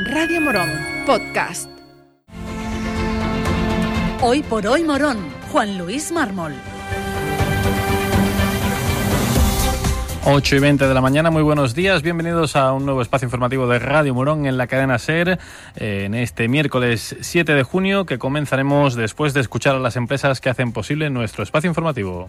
Radio Morón, podcast. Hoy por hoy Morón, Juan Luis Mármol. 8 y 20 de la mañana, muy buenos días, bienvenidos a un nuevo espacio informativo de Radio Morón en la cadena SER eh, en este miércoles 7 de junio que comenzaremos después de escuchar a las empresas que hacen posible nuestro espacio informativo.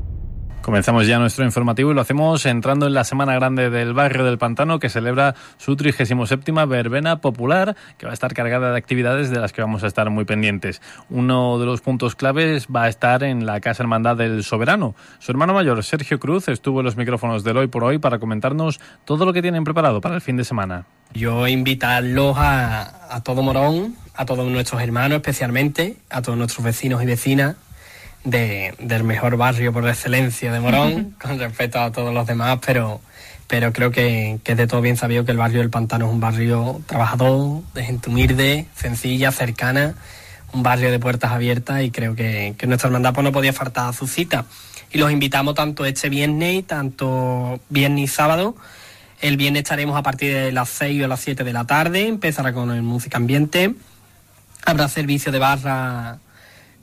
Comenzamos ya nuestro informativo y lo hacemos entrando en la Semana Grande del Barrio del Pantano que celebra su 37 verbena popular que va a estar cargada de actividades de las que vamos a estar muy pendientes. Uno de los puntos claves va a estar en la Casa Hermandad del Soberano. Su hermano mayor, Sergio Cruz, estuvo en los micrófonos del Hoy por Hoy para comentarnos todo lo que tienen preparado para el fin de semana. Yo invitarlos a, a todo Morón, a todos nuestros hermanos especialmente, a todos nuestros vecinos y vecinas de, del mejor barrio por excelencia de Morón, con respecto a todos los demás, pero, pero creo que, que es de todo bien sabido que el barrio del Pantano es un barrio trabajador, de gente humilde, sencilla, cercana, un barrio de puertas abiertas y creo que, que nuestra hermandad pues, no podía faltar a su cita. Y los invitamos tanto este viernes, tanto viernes y sábado. El viernes estaremos a partir de las 6 o las 7 de la tarde, empezará con el música ambiente. Habrá servicio de barra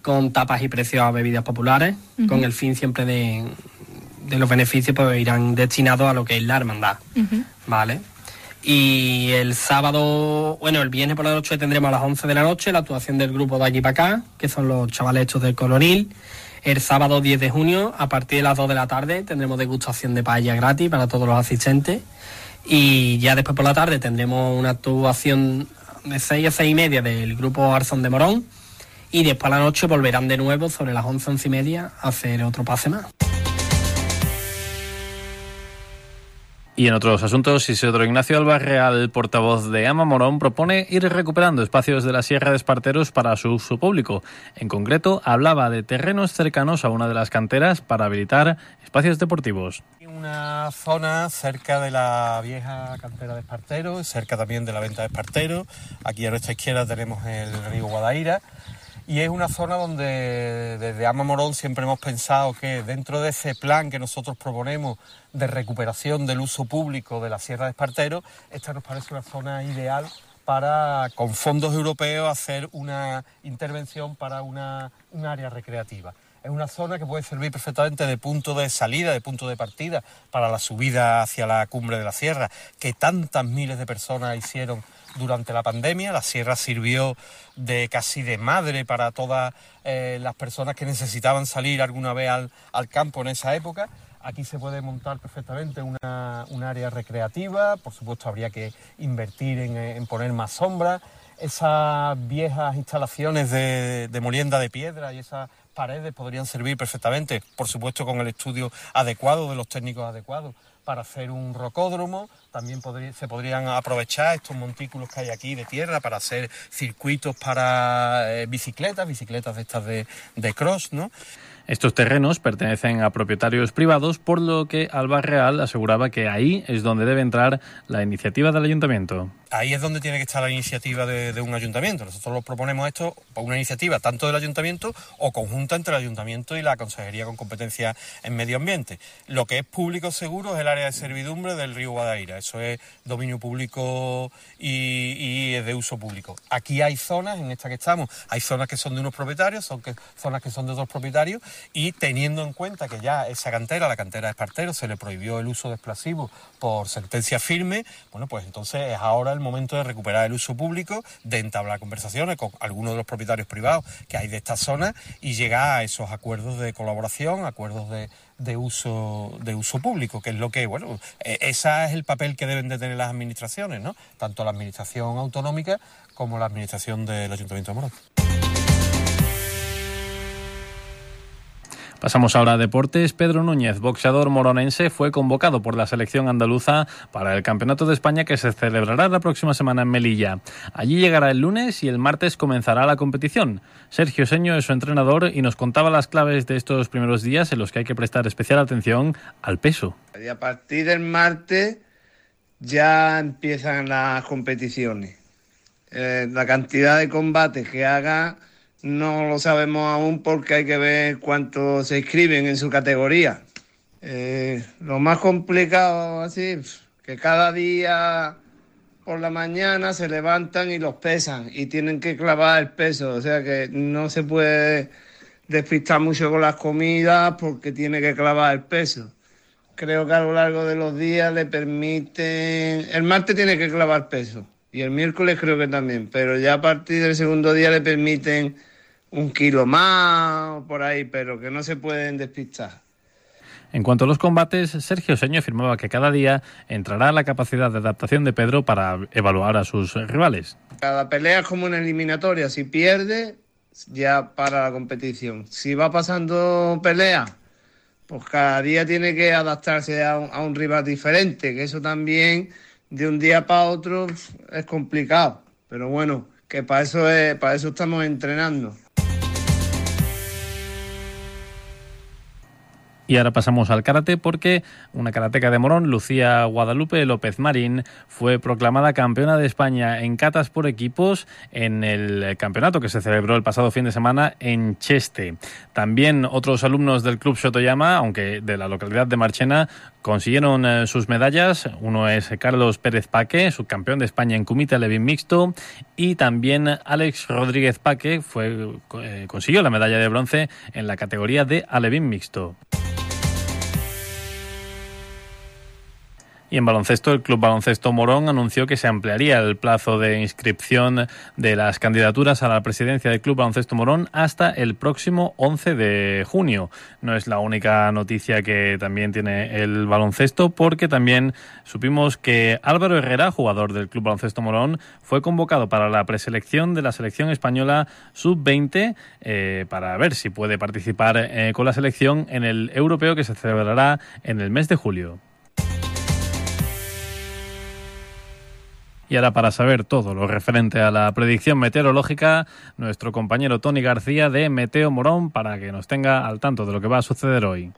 con tapas y precios a bebidas populares, uh -huh. con el fin siempre de, de, los beneficios pues irán destinados a lo que es la hermandad, uh -huh. ¿vale? Y el sábado, bueno, el viernes por la noche tendremos a las 11 de la noche la actuación del grupo de allí para acá, que son los chavales estos del Coronil. El sábado 10 de junio, a partir de las 2 de la tarde, tendremos degustación de paella gratis para todos los asistentes. Y ya después por la tarde tendremos una actuación de 6 a 6 y media del grupo Arzón de Morón y después a la noche volverán de nuevo sobre las 11, 11 y media a hacer otro pase más. Y en otros asuntos, Isidro Ignacio Alba Real, portavoz de Ama Morón, propone ir recuperando espacios de la Sierra de Esparteros para su uso público. En concreto, hablaba de terrenos cercanos a una de las canteras para habilitar espacios deportivos. Una zona cerca de la vieja cantera de Espartero, cerca también de la venta de Espartero. Aquí a nuestra izquierda tenemos el río Guadaira y es una zona donde desde Ama Morón siempre hemos pensado que dentro de ese plan que nosotros proponemos de recuperación del uso público de la Sierra de Espartero, esta nos parece una zona ideal para, con fondos europeos, hacer una intervención para una, un área recreativa. Es una zona que puede servir perfectamente de punto de salida, de punto de partida para la subida hacia la cumbre de la sierra, que tantas miles de personas hicieron durante la pandemia. La sierra sirvió de casi de madre para todas eh, las personas que necesitaban salir alguna vez al, campo en esa época. Aquí se puede montar perfectamente un área recreativa, por supuesto habría que invertir en, en poner más sombra. Esas viejas instalaciones de, de molienda de piedra y esas paredes podrían servir perfectamente, por supuesto con el estudio adecuado de los técnicos adecuados para hacer un rocódromo, también se podrían aprovechar estos montículos que hay aquí de tierra para hacer circuitos para eh, bicicletas, bicicletas de estas de, de cross, ¿no? Estos terrenos pertenecen a propietarios privados, por lo que Alba Real aseguraba que ahí es donde debe entrar la iniciativa del ayuntamiento. Ahí es donde tiene que estar la iniciativa de, un ayuntamiento. Nosotros lo proponemos esto por una iniciativa tanto del ayuntamiento o conjunta entre el ayuntamiento y la consejería con competencia en medio ambiente. Lo que es público seguro es el área de servidumbre del río Guadaira. Eso es dominio público y, y es de uso público. Aquí hay zonas, en esta que estamos, hay zonas que son de unos propietarios, son que, zonas que son de otros propietarios y teniendo en cuenta que ya esa cantera, la cantera de Espartero, se le prohibió el uso de explosivos por sentencia firme, bueno, pues entonces es ahora el momento de recuperar el uso público, de entablar conversaciones con algunos de los propietarios privados que hay de esta zona y llegar a esos acuerdos de colaboración, acuerdos de, de uso de uso público, que es lo que, bueno, ese es el papel que deben de tener las administraciones, ¿no? Tanto la administración autonómica como la administración del Ayuntamiento de Morón. Pasamos ahora a deportes. Pedro Núñez, boxeador moronense, fue convocado por la selección andaluza para el Campeonato de España que se celebrará la próxima semana en Melilla. Allí llegará el lunes y el martes comenzará la competición. Sergio Seño es su entrenador y nos contaba las claves de estos primeros días en los que hay que prestar especial atención al peso. Y a partir del martes ya empiezan las competiciones. Eh, la cantidad de combates que haga no lo sabemos aún porque hay que ver cuántos se inscriben en su categoría. Eh, lo más complicado así, que cada día por la mañana se levantan y los pesan y tienen que clavar el peso, o sea que no se puede despistar mucho con las comidas porque tiene que clavar el peso. Creo que a lo largo de los días le permiten, el martes tiene que clavar peso y el miércoles creo que también, pero ya a partir del segundo día le permiten un kilo más o por ahí, pero que no se pueden despistar. En cuanto a los combates, Sergio Seño afirmaba que cada día entrará la capacidad de adaptación de Pedro para evaluar a sus rivales. Cada pelea es como una eliminatoria. Si pierde, ya para la competición. Si va pasando pelea, pues cada día tiene que adaptarse a un, a un rival diferente, que eso también de un día para otro es complicado. Pero bueno, que para eso, es, para eso estamos entrenando. Y ahora pasamos al karate porque una karateca de Morón, Lucía Guadalupe López Marín, fue proclamada campeona de España en catas por equipos en el campeonato que se celebró el pasado fin de semana en Cheste. También otros alumnos del Club Sotoyama, aunque de la localidad de Marchena, consiguieron eh, sus medallas. Uno es Carlos Pérez Paque, subcampeón de España en Kumite Levin Mixto, y también Alex Rodríguez Paque fue, eh, consiguió la medalla de bronce en la categoría de Alevín Mixto. Y en baloncesto, el Club Baloncesto Morón anunció que se ampliaría el plazo de inscripción de las candidaturas a la presidencia del Club Baloncesto Morón hasta el próximo 11 de junio. No es la única noticia que también tiene el baloncesto, porque también supimos que Álvaro Herrera, jugador del Club Baloncesto Morón, fue convocado para la preselección de la selección española sub-20 eh, para ver si puede participar eh, con la selección en el europeo que se celebrará en el mes de julio. Y ahora para saber todo lo referente a la predicción meteorológica, nuestro compañero Tony García de Meteo Morón para que nos tenga al tanto de lo que va a suceder hoy.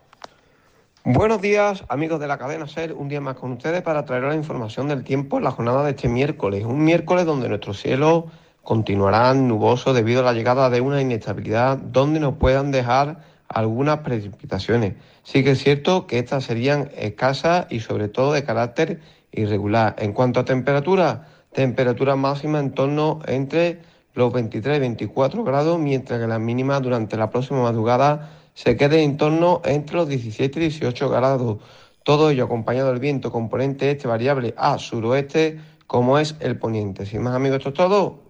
Buenos días amigos de la cadena SER, un día más con ustedes para traer la información del tiempo en la jornada de este miércoles, un miércoles donde nuestro cielo continuará nuboso debido a la llegada de una inestabilidad donde nos puedan dejar algunas precipitaciones. Sí que es cierto que estas serían escasas y sobre todo de carácter irregular. En cuanto a temperatura, temperatura máxima en torno entre los 23 y 24 grados, mientras que la mínima durante la próxima madrugada se quede en torno entre los 17 y 18 grados. Todo ello acompañado del viento componente este variable a suroeste, como es el poniente. Sin más amigos, esto es todo